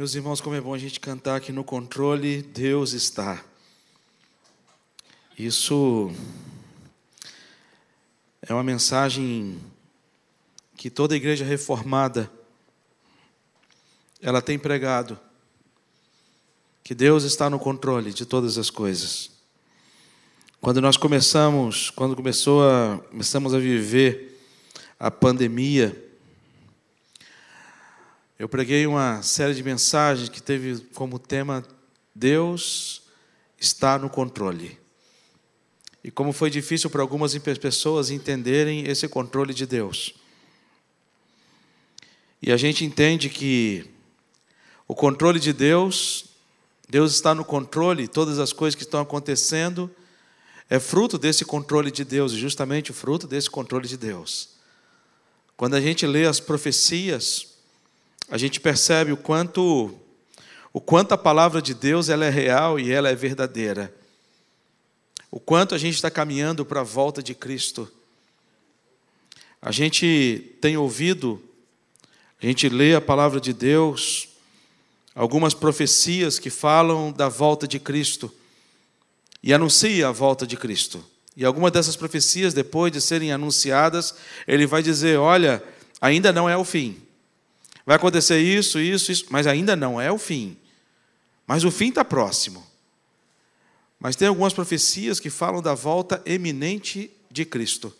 Meus irmãos, como é bom a gente cantar que no controle Deus está. Isso é uma mensagem que toda igreja reformada ela tem pregado que Deus está no controle de todas as coisas. Quando nós começamos, quando começou a, começamos a viver a pandemia, eu preguei uma série de mensagens que teve como tema Deus está no controle. E como foi difícil para algumas pessoas entenderem esse controle de Deus. E a gente entende que o controle de Deus, Deus está no controle, todas as coisas que estão acontecendo, é fruto desse controle de Deus, justamente fruto desse controle de Deus. Quando a gente lê as profecias, a gente percebe o quanto o quanto a palavra de Deus ela é real e ela é verdadeira. O quanto a gente está caminhando para a volta de Cristo. A gente tem ouvido, a gente lê a palavra de Deus, algumas profecias que falam da volta de Cristo e anuncia a volta de Cristo. E algumas dessas profecias, depois de serem anunciadas, ele vai dizer: olha, ainda não é o fim. Vai acontecer isso, isso, isso, mas ainda não é o fim. Mas o fim está próximo. Mas tem algumas profecias que falam da volta eminente de Cristo.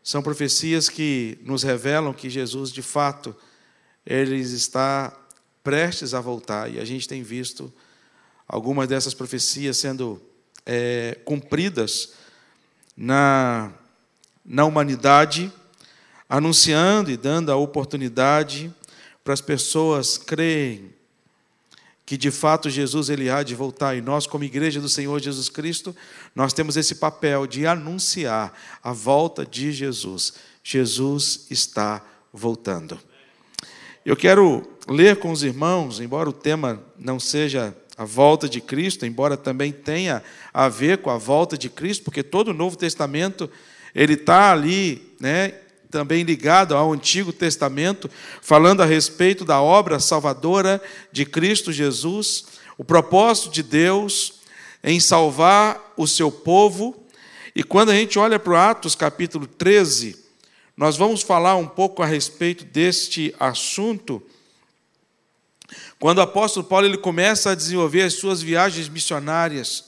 São profecias que nos revelam que Jesus, de fato, ele está prestes a voltar. E a gente tem visto algumas dessas profecias sendo é, cumpridas na, na humanidade anunciando e dando a oportunidade para as pessoas crerem que de fato Jesus ele há de voltar e nós como igreja do Senhor Jesus Cristo, nós temos esse papel de anunciar a volta de Jesus. Jesus está voltando. Eu quero ler com os irmãos, embora o tema não seja a volta de Cristo, embora também tenha a ver com a volta de Cristo, porque todo o Novo Testamento ele está ali, né, também ligado ao Antigo Testamento, falando a respeito da obra salvadora de Cristo Jesus, o propósito de Deus em salvar o seu povo. E quando a gente olha para o Atos capítulo 13, nós vamos falar um pouco a respeito deste assunto. Quando o apóstolo Paulo ele começa a desenvolver as suas viagens missionárias,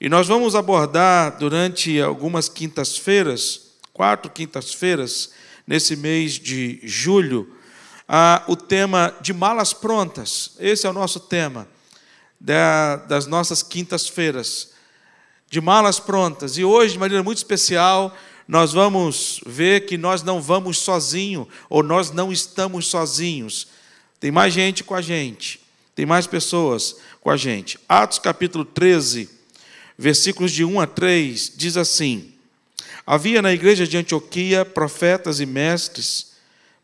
e nós vamos abordar durante algumas quintas-feiras quatro quintas-feiras, nesse mês de julho, ah, o tema de malas prontas. Esse é o nosso tema da, das nossas quintas-feiras. De malas prontas. E hoje, de maneira muito especial, nós vamos ver que nós não vamos sozinhos, ou nós não estamos sozinhos. Tem mais gente com a gente, tem mais pessoas com a gente. Atos capítulo 13, versículos de 1 a 3, diz assim: Havia na igreja de Antioquia profetas e mestres,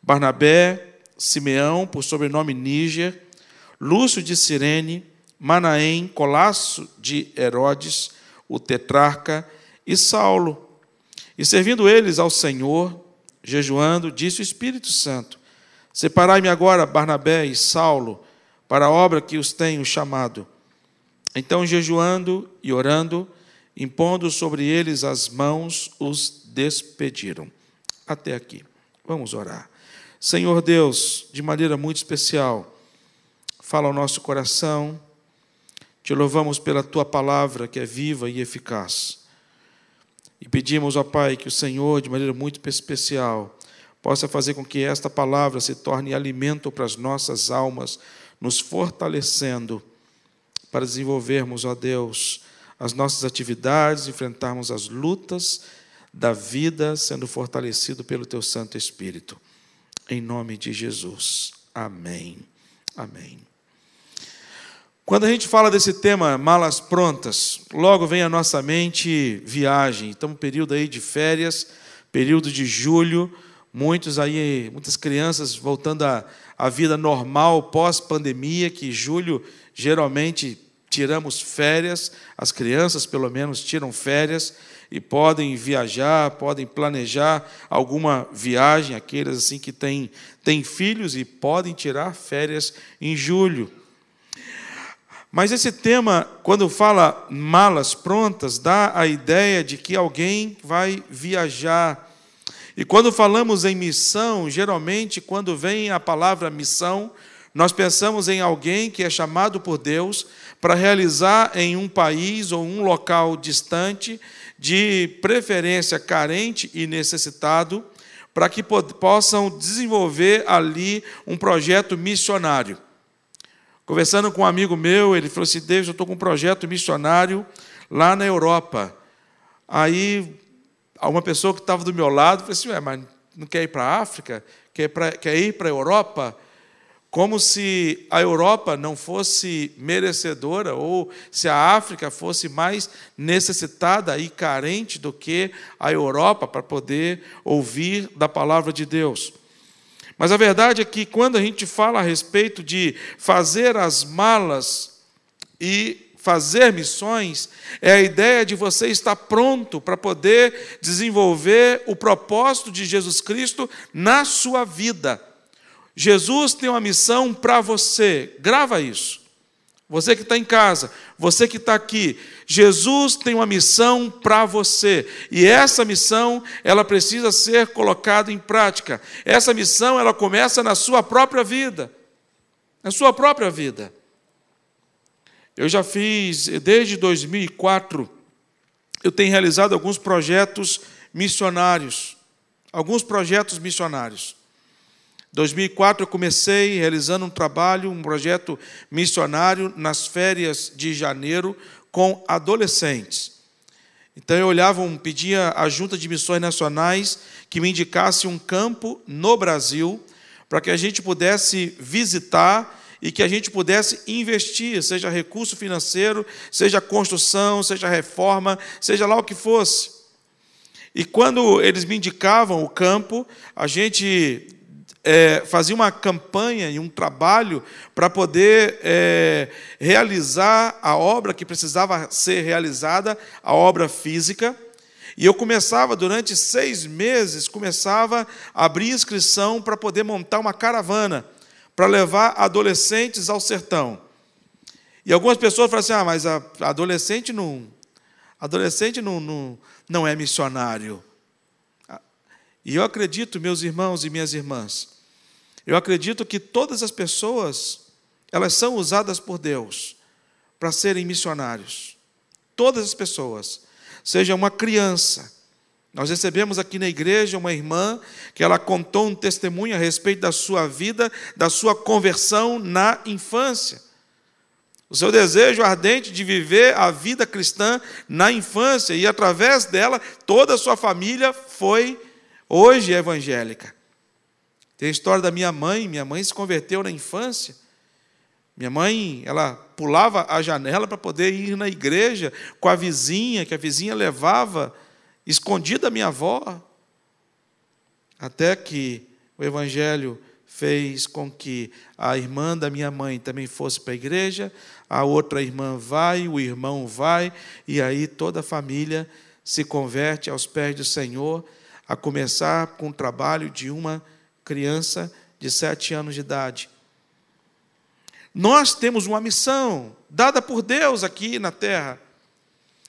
Barnabé, Simeão, por sobrenome Níger, Lúcio de Cirene, Manaém, Colasso de Herodes, o tetrarca, e Saulo. E servindo eles ao Senhor, jejuando, disse o Espírito Santo: Separai-me agora Barnabé e Saulo para a obra que os tenho chamado. Então, jejuando e orando, impondo sobre eles as mãos, os despediram. Até aqui. Vamos orar. Senhor Deus, de maneira muito especial, fala ao nosso coração. Te louvamos pela tua palavra que é viva e eficaz. E pedimos, ó Pai, que o Senhor, de maneira muito especial, possa fazer com que esta palavra se torne alimento para as nossas almas, nos fortalecendo para desenvolvermos, ó Deus, as nossas atividades, enfrentarmos as lutas da vida, sendo fortalecido pelo Teu Santo Espírito. Em nome de Jesus. Amém. Amém. Quando a gente fala desse tema, malas prontas, logo vem à nossa mente viagem. Estamos um período aí de férias, período de julho, muitos aí, muitas crianças voltando à, à vida normal pós-pandemia, que julho geralmente tiramos férias, as crianças pelo menos tiram férias e podem viajar, podem planejar alguma viagem, aqueles assim que têm, têm filhos e podem tirar férias em julho. Mas esse tema, quando fala malas prontas, dá a ideia de que alguém vai viajar. E quando falamos em missão, geralmente, quando vem a palavra missão, nós pensamos em alguém que é chamado por Deus para realizar em um país ou um local distante, de preferência carente e necessitado, para que possam desenvolver ali um projeto missionário. Conversando com um amigo meu, ele falou assim: Deus, eu estou com um projeto missionário lá na Europa. Aí, uma pessoa que estava do meu lado falou assim: Ué, mas não quer ir para a África? Quer, quer ir para a Europa? Como se a Europa não fosse merecedora ou se a África fosse mais necessitada e carente do que a Europa para poder ouvir da palavra de Deus. Mas a verdade é que quando a gente fala a respeito de fazer as malas e fazer missões, é a ideia de você estar pronto para poder desenvolver o propósito de Jesus Cristo na sua vida. Jesus tem uma missão para você, grava isso. Você que está em casa, você que está aqui, Jesus tem uma missão para você e essa missão ela precisa ser colocada em prática. Essa missão ela começa na sua própria vida, na sua própria vida. Eu já fiz desde 2004, eu tenho realizado alguns projetos missionários, alguns projetos missionários. 2004 eu comecei realizando um trabalho, um projeto missionário nas férias de janeiro com adolescentes. Então eu olhava, pedia à Junta de Missões Nacionais que me indicasse um campo no Brasil para que a gente pudesse visitar e que a gente pudesse investir, seja recurso financeiro, seja construção, seja reforma, seja lá o que fosse. E quando eles me indicavam o campo, a gente é, fazia uma campanha e um trabalho para poder é, realizar a obra que precisava ser realizada, a obra física. E eu começava, durante seis meses, começava a abrir inscrição para poder montar uma caravana, para levar adolescentes ao sertão. E algumas pessoas falam assim, ah, mas a adolescente não, adolescente não, não, não é missionário. E eu acredito, meus irmãos e minhas irmãs, eu acredito que todas as pessoas, elas são usadas por Deus para serem missionários. Todas as pessoas. Seja uma criança. Nós recebemos aqui na igreja uma irmã que ela contou um testemunho a respeito da sua vida, da sua conversão na infância. O seu desejo ardente de viver a vida cristã na infância e através dela toda a sua família foi hoje evangélica. Tem a história da minha mãe, minha mãe se converteu na infância. Minha mãe, ela pulava a janela para poder ir na igreja com a vizinha, que a vizinha levava escondida da minha avó. Até que o evangelho fez com que a irmã da minha mãe também fosse para a igreja, a outra irmã vai, o irmão vai, e aí toda a família se converte aos pés do Senhor, a começar com o trabalho de uma criança de sete anos de idade. Nós temos uma missão dada por Deus aqui na terra.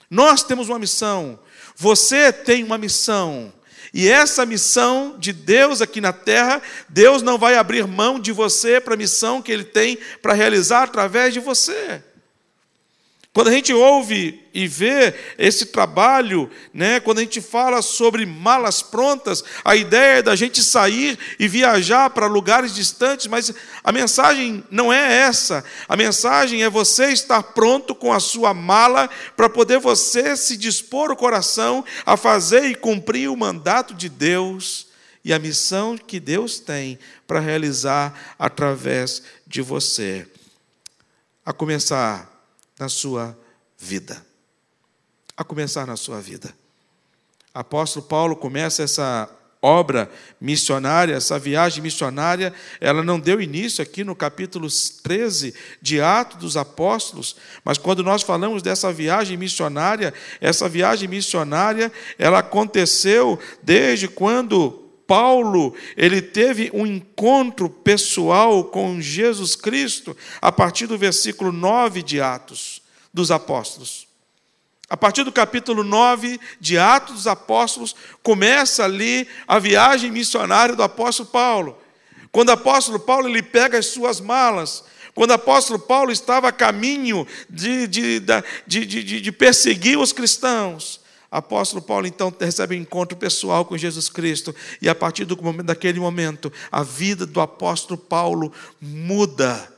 Nós temos uma missão. Você tem uma missão. E essa missão de Deus aqui na terra, Deus não vai abrir mão de você para a missão que Ele tem para realizar através de você. Quando a gente ouve e vê esse trabalho, né, quando a gente fala sobre malas prontas, a ideia é da gente sair e viajar para lugares distantes, mas a mensagem não é essa. A mensagem é você estar pronto com a sua mala para poder você se dispor o coração a fazer e cumprir o mandato de Deus e a missão que Deus tem para realizar através de você. A começar na sua vida. A começar na sua vida. Apóstolo Paulo começa essa obra missionária, essa viagem missionária, ela não deu início aqui no capítulo 13 de Atos dos Apóstolos, mas quando nós falamos dessa viagem missionária, essa viagem missionária, ela aconteceu desde quando Paulo, ele teve um encontro pessoal com Jesus Cristo, a partir do versículo 9 de Atos dos Apóstolos. A partir do capítulo 9 de Atos dos Apóstolos, começa ali a viagem missionária do apóstolo Paulo. Quando o apóstolo Paulo ele pega as suas malas, quando o apóstolo Paulo estava a caminho de, de, de, de, de perseguir os cristãos, apóstolo Paulo então recebe um encontro pessoal com Jesus Cristo, e a partir do momento, daquele momento, a vida do apóstolo Paulo muda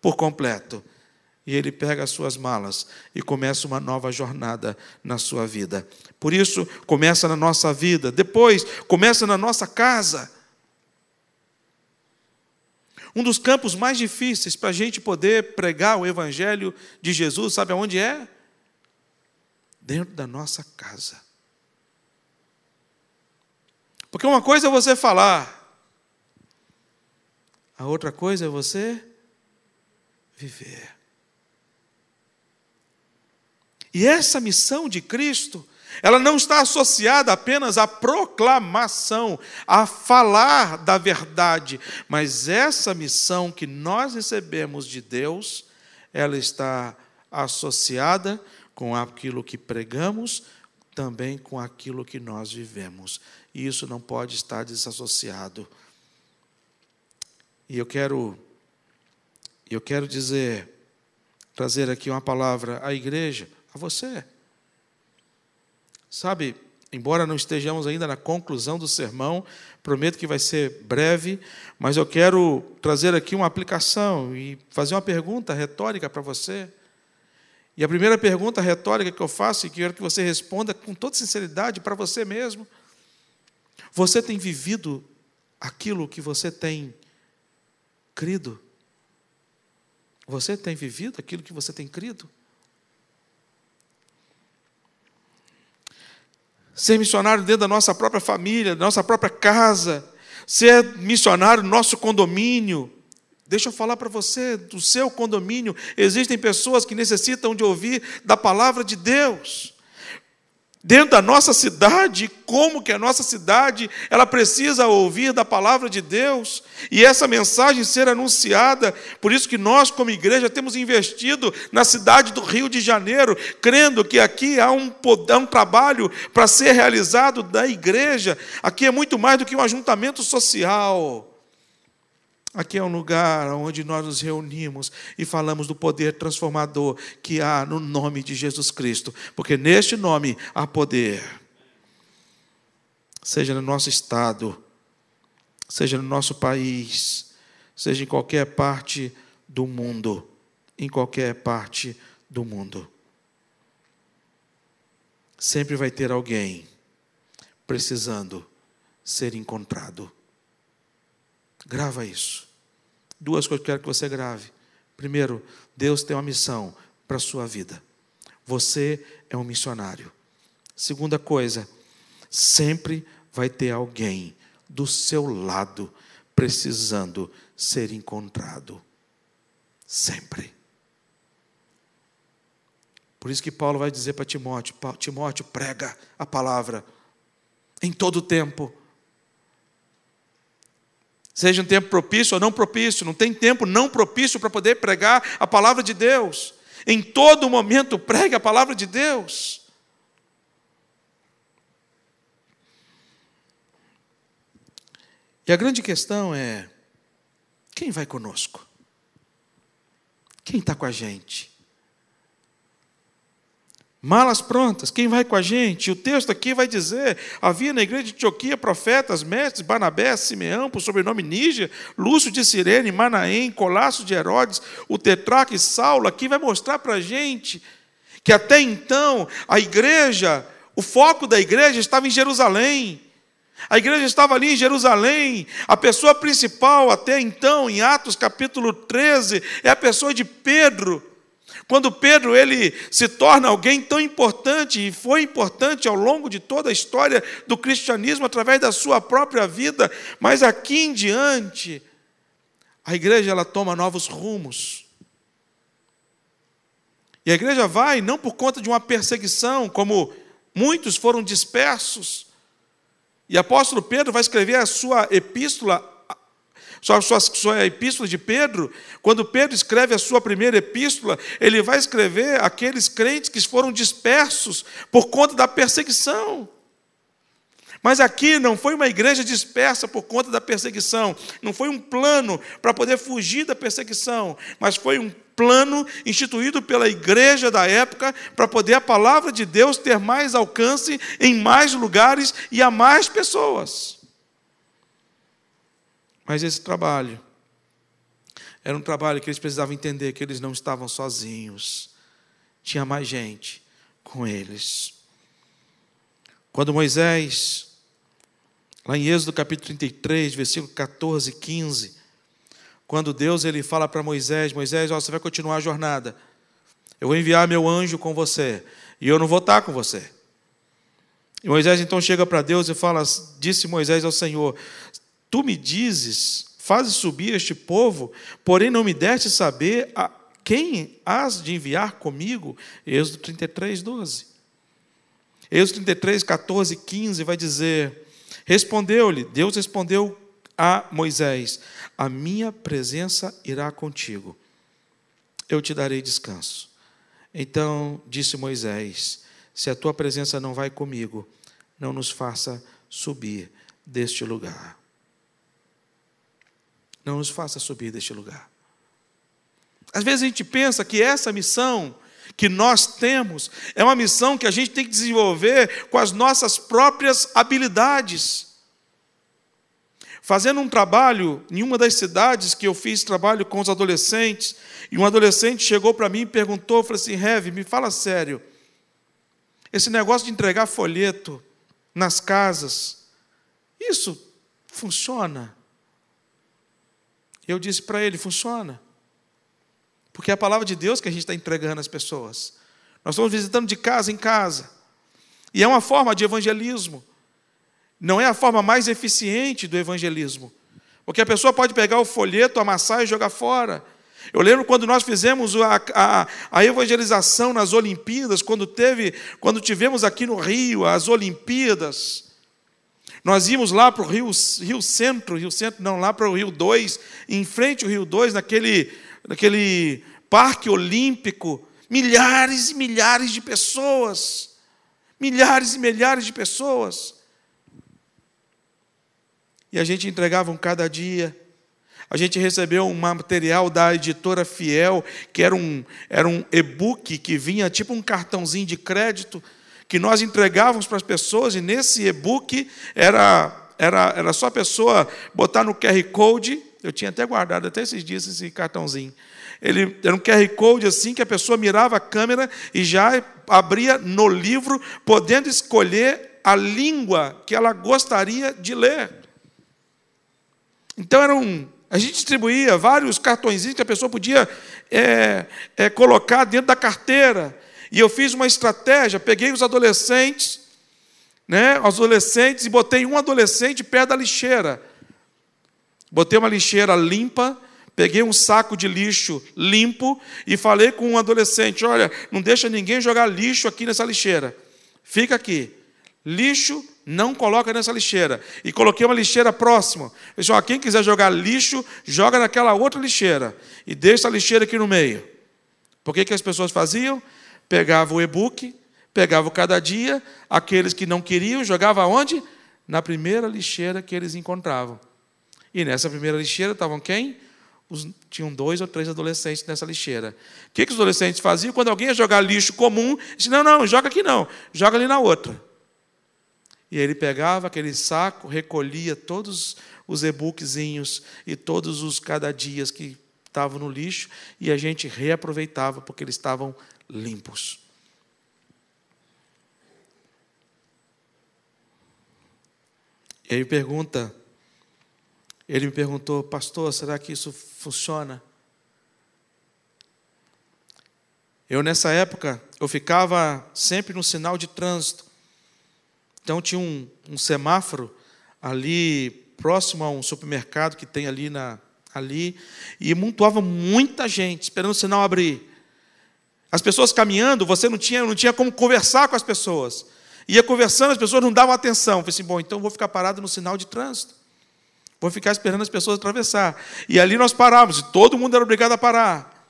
por completo. E ele pega as suas malas e começa uma nova jornada na sua vida. Por isso, começa na nossa vida, depois, começa na nossa casa. Um dos campos mais difíceis para a gente poder pregar o Evangelho de Jesus, sabe aonde é? Dentro da nossa casa. Porque uma coisa é você falar, a outra coisa é você viver. E essa missão de Cristo, ela não está associada apenas à proclamação, a falar da verdade, mas essa missão que nós recebemos de Deus, ela está associada com aquilo que pregamos, também com aquilo que nós vivemos. E isso não pode estar desassociado. E eu quero eu quero dizer trazer aqui uma palavra à igreja a você. Sabe, embora não estejamos ainda na conclusão do sermão, prometo que vai ser breve, mas eu quero trazer aqui uma aplicação e fazer uma pergunta retórica para você. E a primeira pergunta retórica que eu faço e que quero que você responda com toda sinceridade para você mesmo: Você tem vivido aquilo que você tem crido? Você tem vivido aquilo que você tem crido? ser missionário dentro da nossa própria família, da nossa própria casa, ser missionário no nosso condomínio. Deixa eu falar para você, do seu condomínio, existem pessoas que necessitam de ouvir da palavra de Deus dentro da nossa cidade, como que a nossa cidade, ela precisa ouvir da palavra de Deus e essa mensagem ser anunciada. Por isso que nós como igreja temos investido na cidade do Rio de Janeiro, crendo que aqui há um, há um trabalho para ser realizado da igreja. Aqui é muito mais do que um ajuntamento social. Aqui é um lugar onde nós nos reunimos e falamos do poder transformador que há no nome de Jesus Cristo, porque neste nome há poder. Seja no nosso estado, seja no nosso país, seja em qualquer parte do mundo, em qualquer parte do mundo. Sempre vai ter alguém precisando ser encontrado. Grava isso. Duas coisas que eu quero que você grave. Primeiro, Deus tem uma missão para a sua vida. Você é um missionário. Segunda coisa, sempre vai ter alguém do seu lado precisando ser encontrado. Sempre. Por isso que Paulo vai dizer para Timóteo: Timóteo, prega a palavra em todo o tempo Seja um tempo propício ou não propício, não tem tempo não propício para poder pregar a palavra de Deus. Em todo momento pregue a palavra de Deus. E a grande questão é: quem vai conosco? Quem está com a gente? Malas prontas, quem vai com a gente? O texto aqui vai dizer: havia na igreja de Antioquia profetas, mestres, Barnabé, Simeão, por sobrenome Níger, Lúcio de Sirene, Manaém, Colasso de Herodes, o tetraque Saulo. Aqui vai mostrar para a gente que até então a igreja, o foco da igreja estava em Jerusalém. A igreja estava ali em Jerusalém. A pessoa principal até então, em Atos capítulo 13, é a pessoa de Pedro. Quando Pedro ele se torna alguém tão importante e foi importante ao longo de toda a história do cristianismo através da sua própria vida, mas aqui em diante a igreja ela toma novos rumos. E a igreja vai não por conta de uma perseguição, como muitos foram dispersos. E apóstolo Pedro vai escrever a sua epístola sua, sua, sua epístola de Pedro, quando Pedro escreve a sua primeira epístola, ele vai escrever aqueles crentes que foram dispersos por conta da perseguição. Mas aqui não foi uma igreja dispersa por conta da perseguição, não foi um plano para poder fugir da perseguição, mas foi um plano instituído pela igreja da época para poder a palavra de Deus ter mais alcance em mais lugares e a mais pessoas. Mas esse trabalho era um trabalho que eles precisavam entender que eles não estavam sozinhos. Tinha mais gente com eles. Quando Moisés, lá em Êxodo capítulo 33, versículo 14 e 15, quando Deus ele fala para Moisés, Moisés, ó, você vai continuar a jornada. Eu vou enviar meu anjo com você, e eu não vou estar com você. E Moisés então chega para Deus e fala: Disse Moisés ao Senhor: Tu me dizes, fazes subir este povo, porém não me deste saber a quem has de enviar comigo? Êxodo 33, 12. Êxodo 33, 14, 15 vai dizer: Respondeu-lhe, Deus respondeu a Moisés: A minha presença irá contigo, eu te darei descanso. Então disse Moisés: Se a tua presença não vai comigo, não nos faça subir deste lugar não nos faça subir deste lugar. Às vezes a gente pensa que essa missão que nós temos é uma missão que a gente tem que desenvolver com as nossas próprias habilidades. Fazendo um trabalho em uma das cidades que eu fiz trabalho com os adolescentes, e um adolescente chegou para mim e perguntou, falou assim, Rev, me fala sério, esse negócio de entregar folheto nas casas, isso funciona? Eu disse para ele: funciona. Porque é a palavra de Deus que a gente está entregando às pessoas. Nós estamos visitando de casa em casa. E é uma forma de evangelismo. Não é a forma mais eficiente do evangelismo. Porque a pessoa pode pegar o folheto, amassar e jogar fora. Eu lembro quando nós fizemos a, a, a, evangelização nas Olimpíadas, quando teve, quando tivemos aqui no Rio as Olimpíadas. Nós íamos lá para o Rio, Rio Centro, Rio Centro, não, lá para o Rio 2, em frente ao Rio 2, naquele, naquele parque olímpico, milhares e milhares de pessoas. Milhares e milhares de pessoas. E a gente entregava um cada dia. A gente recebeu um material da editora Fiel, que era um, era um e-book que vinha tipo um cartãozinho de crédito que nós entregávamos para as pessoas, e nesse e-book era, era, era só a pessoa botar no QR Code, eu tinha até guardado até esses dias esse cartãozinho. Ele era um QR Code assim que a pessoa mirava a câmera e já abria no livro, podendo escolher a língua que ela gostaria de ler. Então era um, a gente distribuía vários cartõezinhos que a pessoa podia é, é, colocar dentro da carteira. E eu fiz uma estratégia, peguei os adolescentes, né, os adolescentes, e botei um adolescente perto da lixeira. Botei uma lixeira limpa, peguei um saco de lixo limpo e falei com um adolescente: olha, não deixa ninguém jogar lixo aqui nessa lixeira. Fica aqui. Lixo não coloca nessa lixeira. E coloquei uma lixeira próxima. ó, quem quiser jogar lixo, joga naquela outra lixeira. E deixa a lixeira aqui no meio. Por que, que as pessoas faziam? Pegava o e-book, pegava cada dia, aqueles que não queriam, jogava onde? Na primeira lixeira que eles encontravam. E nessa primeira lixeira estavam quem? Os, tinham dois ou três adolescentes nessa lixeira. O que, que os adolescentes faziam? Quando alguém ia jogar lixo comum, disse: não, não, joga aqui não, joga ali na outra. E ele pegava aquele saco, recolhia todos os e-bookzinhos e todos os cada dias que estavam no lixo, e a gente reaproveitava, porque eles estavam limpos. E aí pergunta, ele me perguntou, pastor, será que isso funciona? Eu, nessa época, eu ficava sempre no sinal de trânsito. Então, tinha um, um semáforo ali próximo a um supermercado que tem ali, na, ali e montuava muita gente esperando o sinal abrir. As pessoas caminhando, você não tinha, não tinha como conversar com as pessoas. Ia conversando, as pessoas não davam atenção. Eu falei assim, bom, então vou ficar parado no sinal de trânsito. Vou ficar esperando as pessoas atravessar. E ali nós parávamos, e todo mundo era obrigado a parar.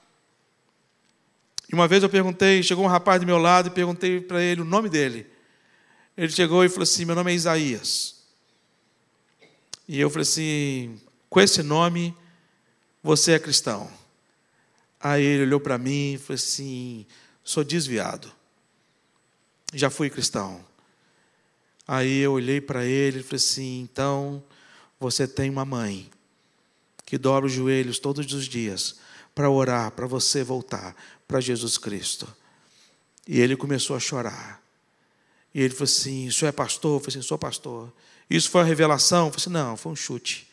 E uma vez eu perguntei, chegou um rapaz do meu lado e perguntei para ele o nome dele. Ele chegou e falou assim: Meu nome é Isaías. E eu falei assim: Com esse nome, você é cristão. Aí ele olhou para mim e falou assim: Sou desviado. Já fui cristão. Aí eu olhei para ele e falei assim: Então, você tem uma mãe que dobra os joelhos todos os dias para orar, para você voltar para Jesus Cristo. E ele começou a chorar. E ele falou assim: O senhor é pastor? Eu falei assim: Sou pastor. Isso foi uma revelação? Eu falei assim: Não, foi um chute.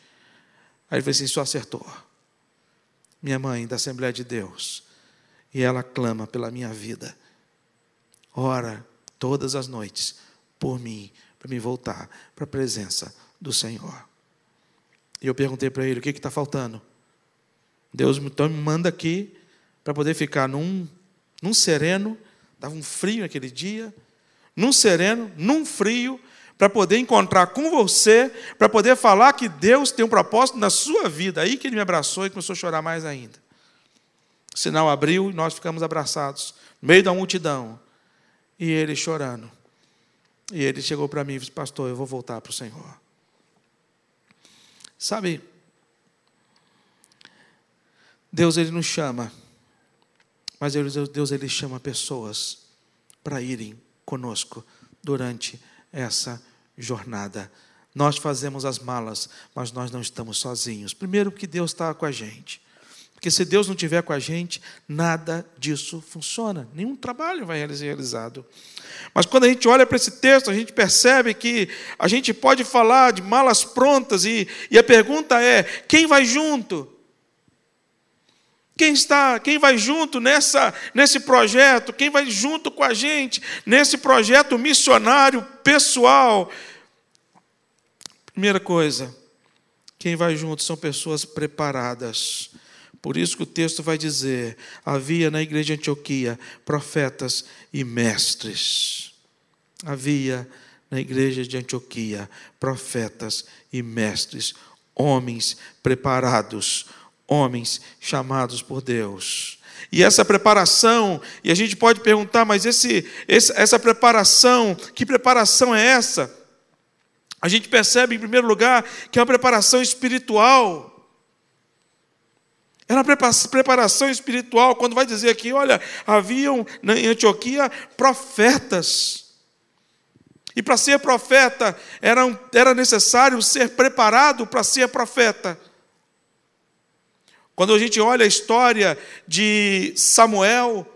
Aí ele falou assim: Só acertou minha mãe da Assembleia de Deus, e ela clama pela minha vida. Ora todas as noites por mim, para me voltar para a presença do Senhor. E eu perguntei para ele: o que está faltando? Deus então me manda aqui para poder ficar num, num sereno, estava um frio naquele dia, num sereno, num frio, para poder encontrar com você, para poder falar que Deus tem um propósito na sua vida. Aí que ele me abraçou e começou a chorar mais ainda. O sinal abriu e nós ficamos abraçados, no meio da multidão. E ele chorando. E ele chegou para mim e disse: Pastor, eu vou voltar para o Senhor. Sabe, Deus ele nos chama, mas Deus ele chama pessoas para irem conosco durante essa jornada. Nós fazemos as malas, mas nós não estamos sozinhos. Primeiro, porque Deus está com a gente. Porque se Deus não estiver com a gente, nada disso funciona, nenhum trabalho vai ser realizado. Mas quando a gente olha para esse texto, a gente percebe que a gente pode falar de malas prontas, e, e a pergunta é: quem vai junto? Quem está, quem vai junto nessa, nesse projeto, quem vai junto com a gente nesse projeto missionário pessoal? Primeira coisa, quem vai junto são pessoas preparadas. Por isso que o texto vai dizer: havia na igreja de Antioquia profetas e mestres. Havia na igreja de Antioquia profetas e mestres, homens preparados, homens chamados por Deus. E essa preparação, e a gente pode perguntar, mas esse, essa preparação, que preparação é essa? A gente percebe, em primeiro lugar, que é uma preparação espiritual. Era uma preparação espiritual, quando vai dizer aqui, olha, haviam em Antioquia profetas. E para ser profeta, era, era necessário ser preparado para ser profeta. Quando a gente olha a história de Samuel,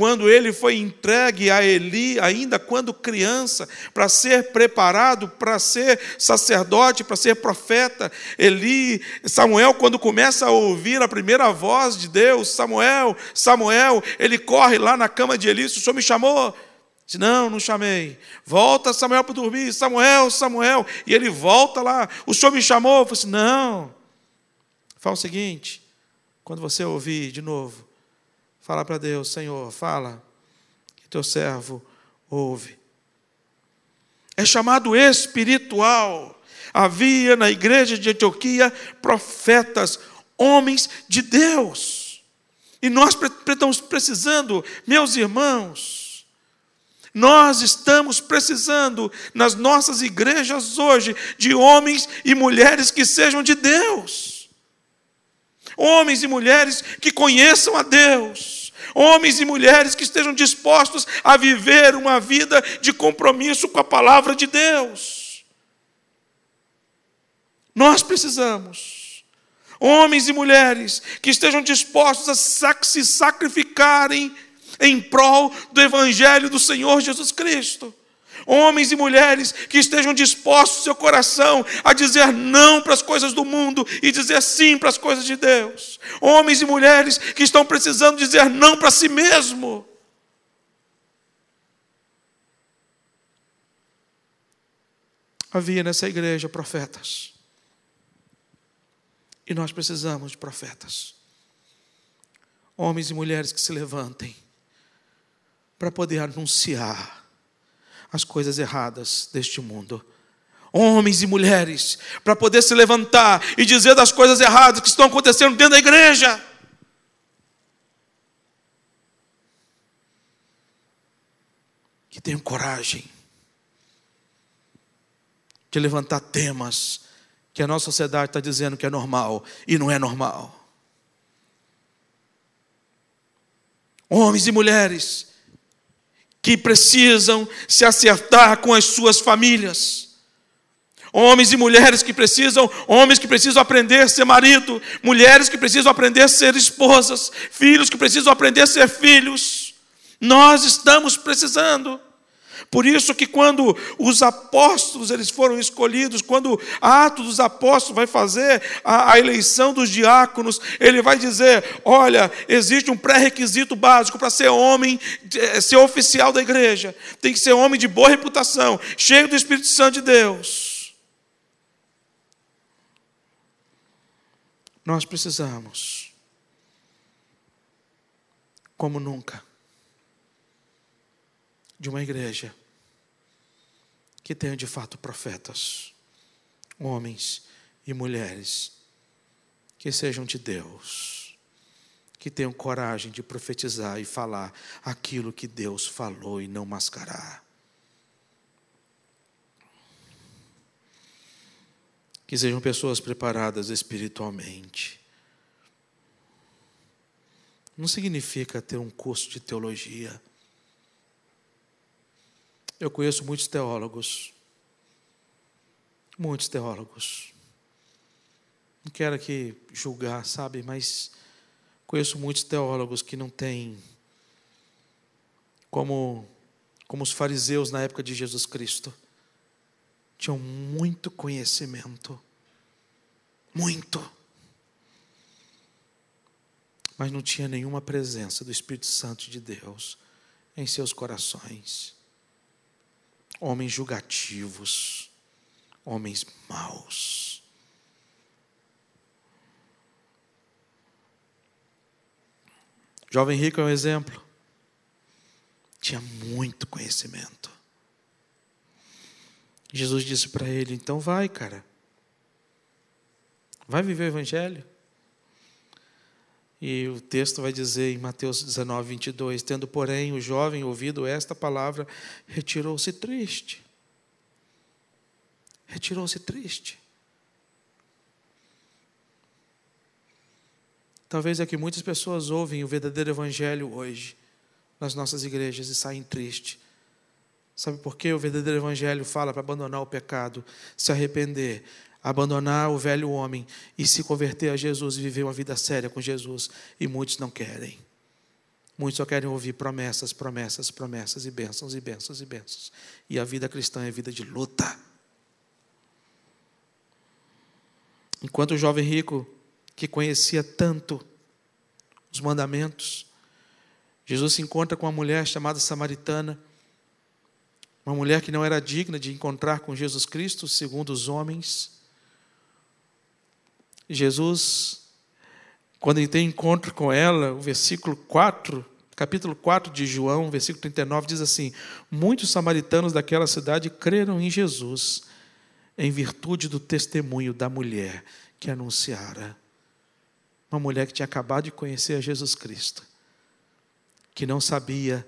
quando ele foi entregue a Eli, ainda quando criança, para ser preparado para ser sacerdote, para ser profeta. Eli, Samuel, quando começa a ouvir a primeira voz de Deus, Samuel, Samuel, ele corre lá na cama de Eli, o senhor me chamou? Diz, não, não chamei. Volta Samuel para dormir. Samuel, Samuel. E ele volta lá. O senhor me chamou? Eu falei assim, não. Fala o seguinte: quando você ouvir de novo, fala para Deus: Senhor, fala, que teu servo ouve. É chamado espiritual. Havia na igreja de Antioquia profetas, homens de Deus. E nós estamos precisando, meus irmãos, nós estamos precisando nas nossas igrejas hoje de homens e mulheres que sejam de Deus homens e mulheres que conheçam a Deus, homens e mulheres que estejam dispostos a viver uma vida de compromisso com a palavra de Deus. Nós precisamos, homens e mulheres que estejam dispostos a se sacrificarem em prol do Evangelho do Senhor Jesus Cristo. Homens e mulheres que estejam dispostos, seu coração, a dizer não para as coisas do mundo e dizer sim para as coisas de Deus. Homens e mulheres que estão precisando dizer não para si mesmo. Havia nessa igreja profetas. E nós precisamos de profetas. Homens e mulheres que se levantem para poder anunciar as coisas erradas deste mundo. Homens e mulheres, para poder se levantar e dizer das coisas erradas que estão acontecendo dentro da igreja. Que tenham coragem de levantar temas que a nossa sociedade está dizendo que é normal e não é normal. Homens e mulheres que precisam se acertar com as suas famílias. Homens e mulheres que precisam, homens que precisam aprender a ser marido, mulheres que precisam aprender a ser esposas, filhos que precisam aprender a ser filhos. Nós estamos precisando. Por isso que quando os apóstolos eles foram escolhidos, quando Atos dos Apóstolos vai fazer a, a eleição dos diáconos, ele vai dizer: olha, existe um pré-requisito básico para ser homem, eh, ser oficial da igreja. Tem que ser homem de boa reputação, cheio do Espírito Santo de Deus. Nós precisamos, como nunca, de uma igreja que tenha de fato profetas, homens e mulheres que sejam de Deus, que tenham coragem de profetizar e falar aquilo que Deus falou e não mascarar. Que sejam pessoas preparadas espiritualmente. Não significa ter um curso de teologia eu conheço muitos teólogos. Muitos teólogos. Não quero aqui julgar, sabe, mas conheço muitos teólogos que não têm como como os fariseus na época de Jesus Cristo. Tinham muito conhecimento. Muito. Mas não tinha nenhuma presença do Espírito Santo de Deus em seus corações homens julgativos, homens maus. Jovem rico é um exemplo. Tinha muito conhecimento. Jesus disse para ele: então vai, cara. Vai viver o Evangelho. E o texto vai dizer em Mateus 19, 22: Tendo, porém, o jovem ouvido esta palavra, retirou-se triste. Retirou-se triste. Talvez é que muitas pessoas ouvem o verdadeiro evangelho hoje nas nossas igrejas e saem tristes. Sabe por quê? O verdadeiro evangelho fala para abandonar o pecado, se arrepender, abandonar o velho homem e se converter a Jesus e viver uma vida séria com Jesus. E muitos não querem. Muitos só querem ouvir promessas, promessas, promessas e bênçãos e bênçãos e bênçãos. E a vida cristã é vida de luta. Enquanto o jovem rico, que conhecia tanto os mandamentos, Jesus se encontra com uma mulher chamada samaritana, uma mulher que não era digna de encontrar com Jesus Cristo, segundo os homens. Jesus, quando ele tem encontro com ela, o versículo 4, capítulo 4 de João, versículo 39, diz assim: Muitos samaritanos daquela cidade creram em Jesus, em virtude do testemunho da mulher que anunciara. Uma mulher que tinha acabado de conhecer a Jesus Cristo, que não sabia,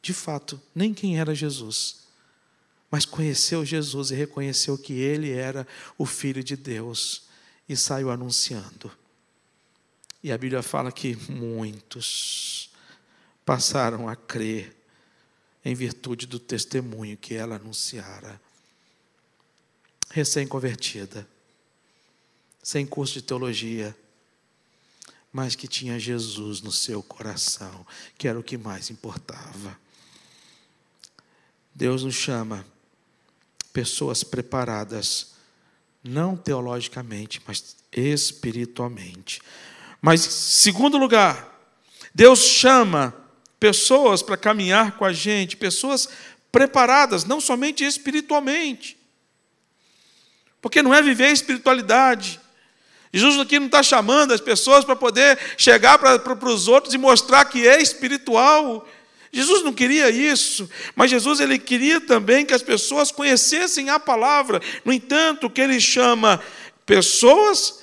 de fato, nem quem era Jesus, mas conheceu Jesus e reconheceu que ele era o Filho de Deus e saiu anunciando. E a Bíblia fala que muitos passaram a crer em virtude do testemunho que ela anunciara. Recém-convertida, sem curso de teologia, mas que tinha Jesus no seu coração, que era o que mais importava. Deus nos chama pessoas preparadas, não teologicamente, mas espiritualmente. Mas, segundo lugar, Deus chama pessoas para caminhar com a gente, pessoas preparadas, não somente espiritualmente. Porque não é viver a espiritualidade. Jesus aqui não está chamando as pessoas para poder chegar para, para os outros e mostrar que é espiritual. Jesus não queria isso, mas Jesus ele queria também que as pessoas conhecessem a palavra. No entanto, que ele chama pessoas,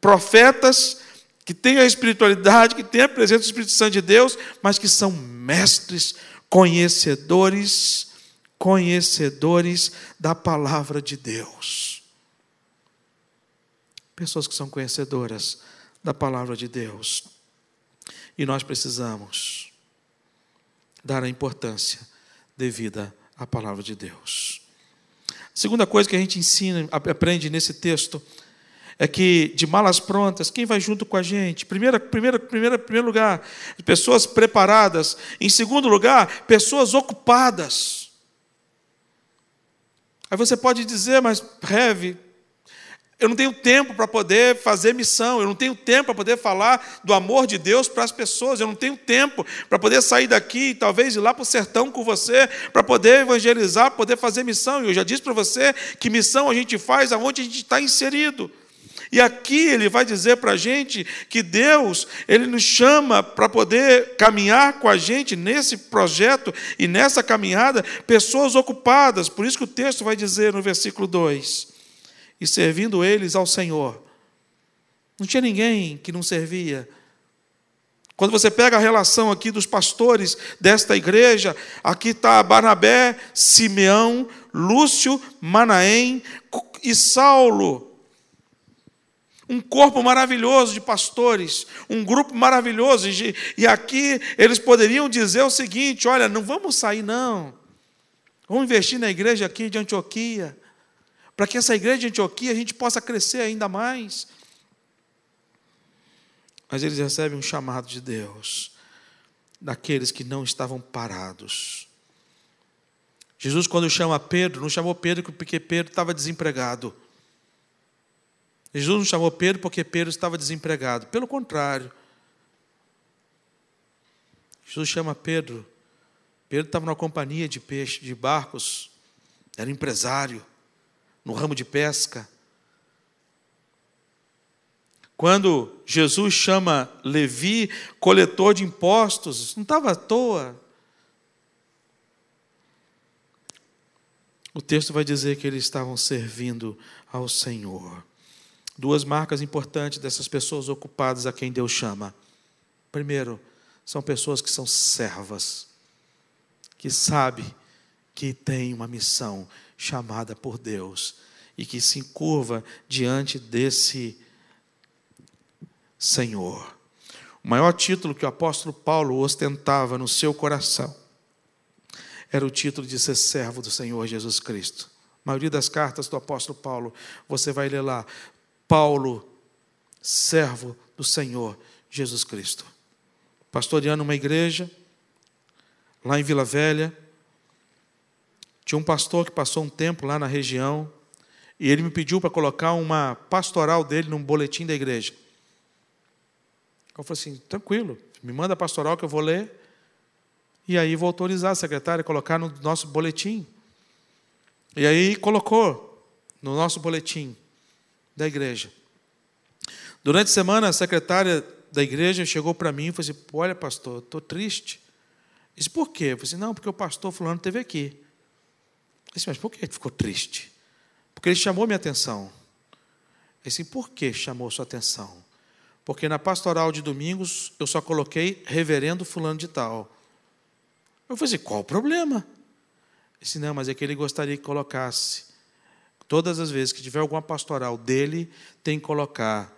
profetas, que têm a espiritualidade, que têm a presença do Espírito Santo de Deus, mas que são mestres, conhecedores, conhecedores da palavra de Deus. Pessoas que são conhecedoras da palavra de Deus. E nós precisamos dar a importância devida à palavra de Deus. A segunda coisa que a gente ensina, aprende nesse texto, é que de malas prontas, quem vai junto com a gente? Primeira, primeira, primeira, primeiro lugar, pessoas preparadas. Em segundo lugar, pessoas ocupadas. Aí você pode dizer, mas Reve, eu não tenho tempo para poder fazer missão, eu não tenho tempo para poder falar do amor de Deus para as pessoas, eu não tenho tempo para poder sair daqui e talvez ir lá para o sertão com você, para poder evangelizar, poder fazer missão. E eu já disse para você que missão a gente faz aonde a gente está inserido. E aqui ele vai dizer para a gente que Deus, ele nos chama para poder caminhar com a gente nesse projeto e nessa caminhada, pessoas ocupadas. Por isso que o texto vai dizer no versículo 2: e servindo eles ao Senhor. Não tinha ninguém que não servia. Quando você pega a relação aqui dos pastores desta igreja, aqui está Barnabé, Simeão, Lúcio, Manaém e Saulo. Um corpo maravilhoso de pastores, um grupo maravilhoso. E aqui eles poderiam dizer o seguinte: olha, não vamos sair, não. Vamos investir na igreja aqui de Antioquia para que essa igreja de Antioquia a gente possa crescer ainda mais. Mas eles recebem um chamado de Deus, daqueles que não estavam parados. Jesus, quando chama Pedro, não chamou Pedro porque Pedro estava desempregado. Jesus não chamou Pedro porque Pedro estava desempregado. Pelo contrário. Jesus chama Pedro. Pedro estava numa companhia de peixe, de barcos, era empresário no ramo de pesca. Quando Jesus chama Levi coletor de impostos, não estava à toa. O texto vai dizer que eles estavam servindo ao Senhor. Duas marcas importantes dessas pessoas ocupadas a quem Deus chama. Primeiro, são pessoas que são servas, que sabem que têm uma missão chamada por Deus e que se curva diante desse Senhor. O maior título que o apóstolo Paulo ostentava no seu coração era o título de ser servo do Senhor Jesus Cristo. A maioria das cartas do apóstolo Paulo, você vai ler lá, Paulo, servo do Senhor Jesus Cristo. Pastoreando uma igreja, lá em Vila Velha, tinha um pastor que passou um tempo lá na região e ele me pediu para colocar uma pastoral dele num boletim da igreja. Eu falei assim: tranquilo, me manda a pastoral que eu vou ler. E aí vou autorizar a secretária a colocar no nosso boletim. E aí colocou no nosso boletim da igreja. Durante a semana, a secretária da igreja chegou para mim e falou assim: Olha, pastor, estou triste. Eu disse: Por quê? Eu falei assim: Não, porque o pastor Fulano esteve aqui. Disse, mas por que ficou triste? Porque ele chamou minha atenção. Eu disse, por que chamou sua atenção? Porque na pastoral de domingos eu só coloquei reverendo fulano de tal. Eu falei qual o problema? Ele disse, não, mas é que ele gostaria que colocasse. Todas as vezes que tiver alguma pastoral dele, tem que colocar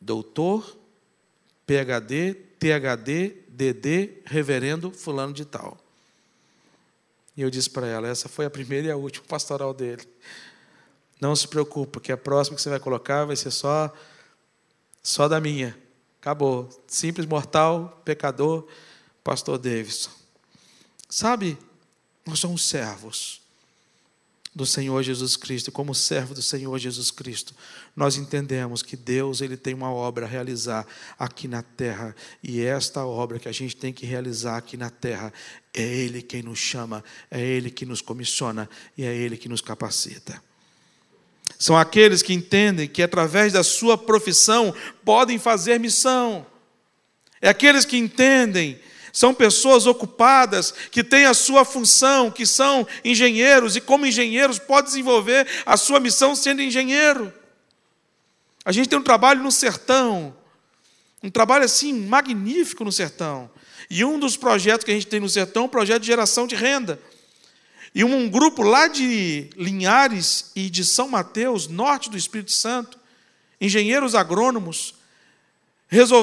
doutor, PhD, THD, DD, reverendo fulano de tal. E eu disse para ela: essa foi a primeira e a última pastoral dele. Não se preocupe, porque a próxima que você vai colocar vai ser só só da minha. Acabou. Simples mortal, pecador, pastor Davidson. Sabe? Nós somos servos do Senhor Jesus Cristo, como servo do Senhor Jesus Cristo, nós entendemos que Deus ele tem uma obra a realizar aqui na terra, e esta obra que a gente tem que realizar aqui na terra, é Ele quem nos chama, é Ele que nos comissiona e é Ele que nos capacita. São aqueles que entendem que através da sua profissão podem fazer missão. É aqueles que entendem são pessoas ocupadas, que têm a sua função, que são engenheiros, e como engenheiros pode desenvolver a sua missão sendo engenheiro. A gente tem um trabalho no sertão, um trabalho assim magnífico no sertão. E um dos projetos que a gente tem no sertão é um projeto de geração de renda. E um grupo lá de Linhares e de São Mateus, norte do Espírito Santo, engenheiros agrônomos,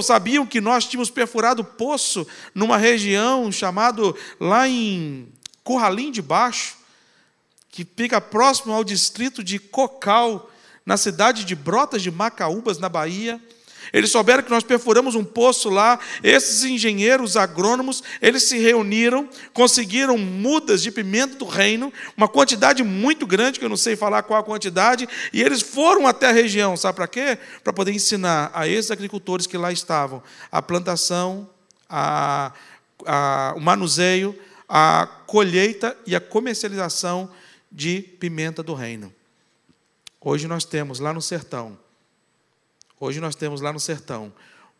sabiam que nós tínhamos perfurado poço numa região chamado lá em Curralim de Baixo, que fica próximo ao distrito de Cocal, na cidade de Brotas de Macaúbas, na Bahia. Eles souberam que nós perfuramos um poço lá. Esses engenheiros agrônomos, eles se reuniram, conseguiram mudas de pimenta do reino, uma quantidade muito grande, que eu não sei falar qual a quantidade, e eles foram até a região, sabe para quê? Para poder ensinar a esses agricultores que lá estavam a plantação, a, a, o manuseio, a colheita e a comercialização de pimenta do reino. Hoje nós temos lá no sertão Hoje nós temos lá no sertão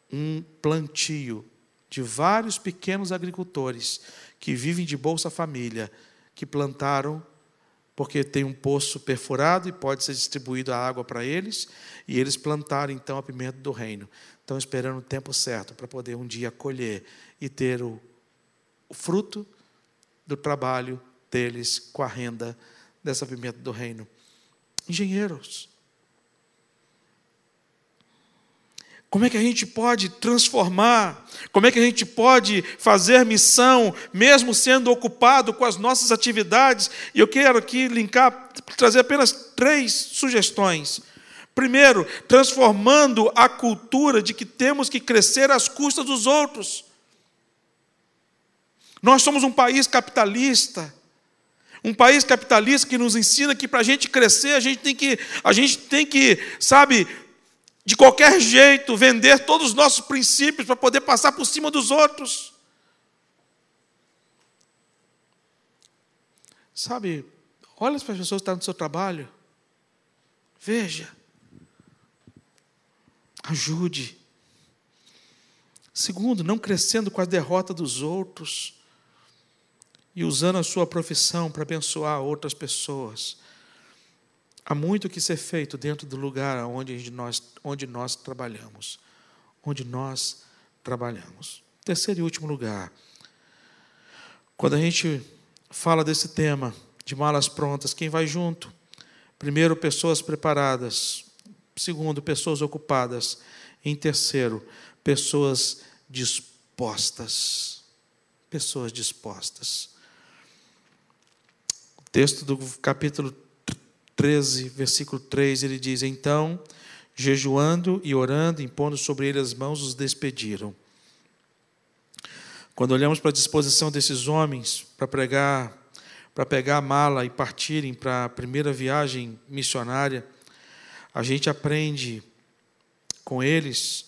um plantio de vários pequenos agricultores que vivem de Bolsa Família, que plantaram porque tem um poço perfurado e pode ser distribuído a água para eles, e eles plantaram então a pimenta do reino. Estão esperando o tempo certo para poder um dia colher e ter o, o fruto do trabalho deles com a renda dessa pimenta do reino. Engenheiros, Como é que a gente pode transformar? Como é que a gente pode fazer missão, mesmo sendo ocupado com as nossas atividades? E eu quero aqui linkar, trazer apenas três sugestões. Primeiro, transformando a cultura de que temos que crescer às custas dos outros. Nós somos um país capitalista. Um país capitalista que nos ensina que para a gente crescer, a gente tem que, a gente tem que, sabe, de qualquer jeito, vender todos os nossos princípios para poder passar por cima dos outros. Sabe, olha para as pessoas que estão no seu trabalho, veja, ajude. Segundo, não crescendo com a derrota dos outros e usando a sua profissão para abençoar outras pessoas. Há muito que ser feito dentro do lugar onde nós, onde nós trabalhamos. Onde nós trabalhamos. Terceiro e último lugar. Quando a gente fala desse tema de malas prontas, quem vai junto? Primeiro, pessoas preparadas. Segundo, pessoas ocupadas. Em terceiro, pessoas dispostas. Pessoas dispostas. O texto do capítulo 13, versículo 3, ele diz: Então, jejuando e orando, impondo sobre ele as mãos, os despediram. Quando olhamos para a disposição desses homens para pregar, para pegar a mala e partirem para a primeira viagem missionária, a gente aprende com eles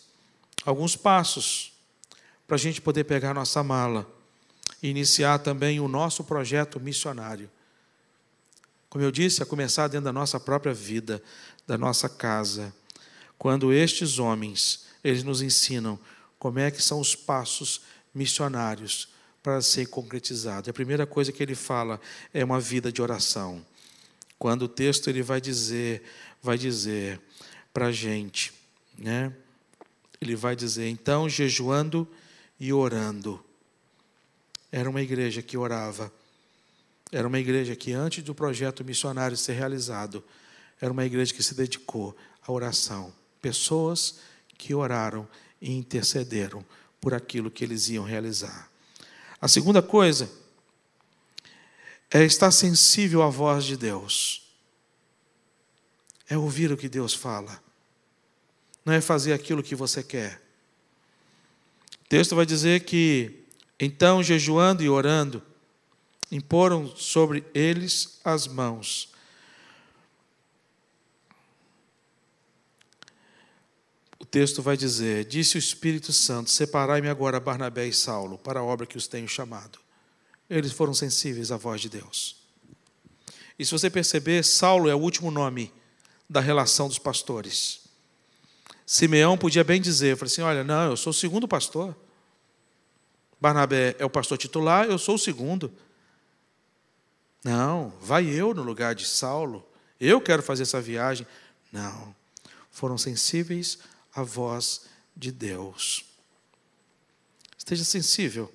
alguns passos para a gente poder pegar nossa mala e iniciar também o nosso projeto missionário. Como eu disse, a começar dentro da nossa própria vida, da nossa casa. Quando estes homens, eles nos ensinam como é que são os passos missionários para ser concretizado. A primeira coisa que ele fala é uma vida de oração. Quando o texto ele vai dizer, vai dizer para a gente, né? Ele vai dizer, então, jejuando e orando. Era uma igreja que orava era uma igreja que, antes do projeto missionário ser realizado, era uma igreja que se dedicou à oração. Pessoas que oraram e intercederam por aquilo que eles iam realizar. A segunda coisa é estar sensível à voz de Deus. É ouvir o que Deus fala. Não é fazer aquilo que você quer. O texto vai dizer que, então, jejuando e orando, Imporam sobre eles as mãos. O texto vai dizer: Disse o Espírito Santo: Separai-me agora Barnabé e Saulo para a obra que os tenho chamado. Eles foram sensíveis à voz de Deus. E se você perceber, Saulo é o último nome da relação dos pastores. Simeão podia bem dizer, falou assim: olha, não, eu sou o segundo pastor. Barnabé é o pastor titular, eu sou o segundo. Não, vai eu no lugar de Saulo. Eu quero fazer essa viagem. Não. Foram sensíveis à voz de Deus. Esteja sensível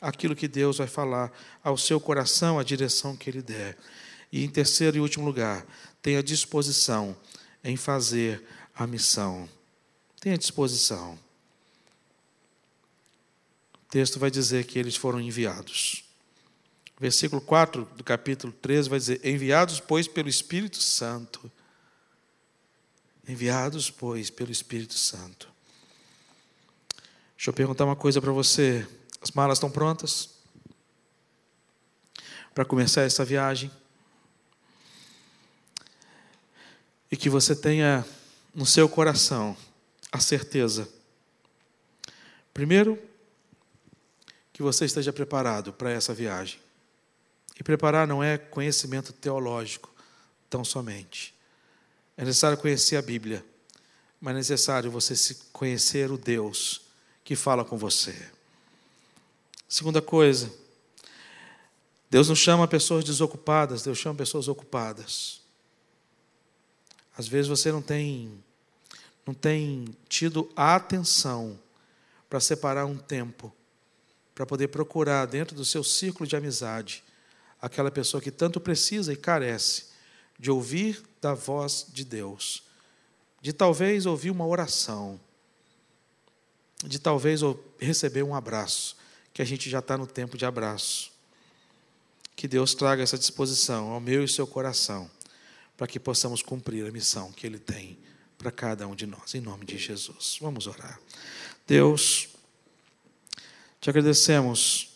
àquilo que Deus vai falar ao seu coração, à direção que Ele der. E em terceiro e último lugar, tenha disposição em fazer a missão. Tenha disposição. O texto vai dizer que eles foram enviados. Versículo 4 do capítulo 13 vai dizer: Enviados, pois, pelo Espírito Santo. Enviados, pois, pelo Espírito Santo. Deixa eu perguntar uma coisa para você. As malas estão prontas? Para começar essa viagem? E que você tenha no seu coração a certeza. Primeiro, que você esteja preparado para essa viagem. E preparar não é conhecimento teológico, tão somente. É necessário conhecer a Bíblia, mas é necessário você conhecer o Deus que fala com você. Segunda coisa, Deus não chama pessoas desocupadas, Deus chama pessoas ocupadas. Às vezes você não tem não tem tido a atenção para separar um tempo, para poder procurar dentro do seu círculo de amizade aquela pessoa que tanto precisa e carece de ouvir da voz de Deus, de talvez ouvir uma oração, de talvez receber um abraço, que a gente já está no tempo de abraço. Que Deus traga essa disposição ao meu e seu coração, para que possamos cumprir a missão que Ele tem para cada um de nós, em nome de Jesus. Vamos orar. Deus, te agradecemos,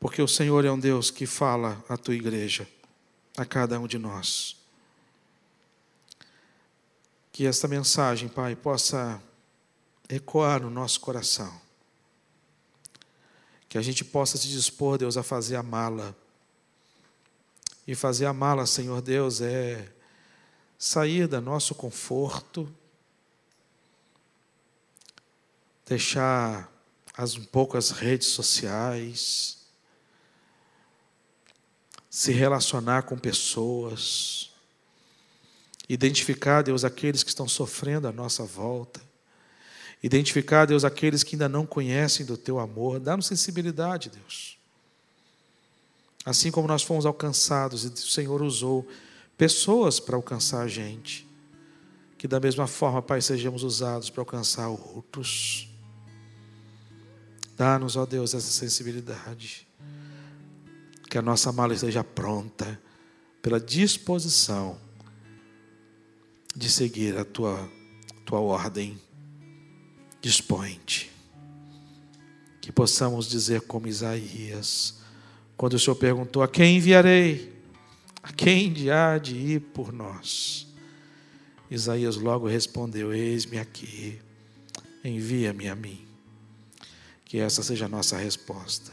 porque o Senhor é um Deus que fala à tua igreja, a cada um de nós. Que esta mensagem, Pai, possa ecoar no nosso coração. Que a gente possa se dispor, Deus, a fazer a mala. E fazer a mala, Senhor Deus, é sair do nosso conforto, deixar as, um pouco as redes sociais, se relacionar com pessoas, identificar, Deus, aqueles que estão sofrendo à nossa volta, identificar, Deus, aqueles que ainda não conhecem do Teu amor, dá-nos sensibilidade, Deus. Assim como nós fomos alcançados e o Senhor usou pessoas para alcançar a gente. Que da mesma forma, Pai, sejamos usados para alcançar outros. Dá-nos, ó Deus, essa sensibilidade. Que a nossa mala esteja pronta pela disposição de seguir a tua, tua ordem. Dispõe-te. Que possamos dizer como Isaías, quando o Senhor perguntou: A quem enviarei? A quem há de ir por nós? Isaías logo respondeu: Eis-me aqui, envia-me a mim. Que essa seja a nossa resposta,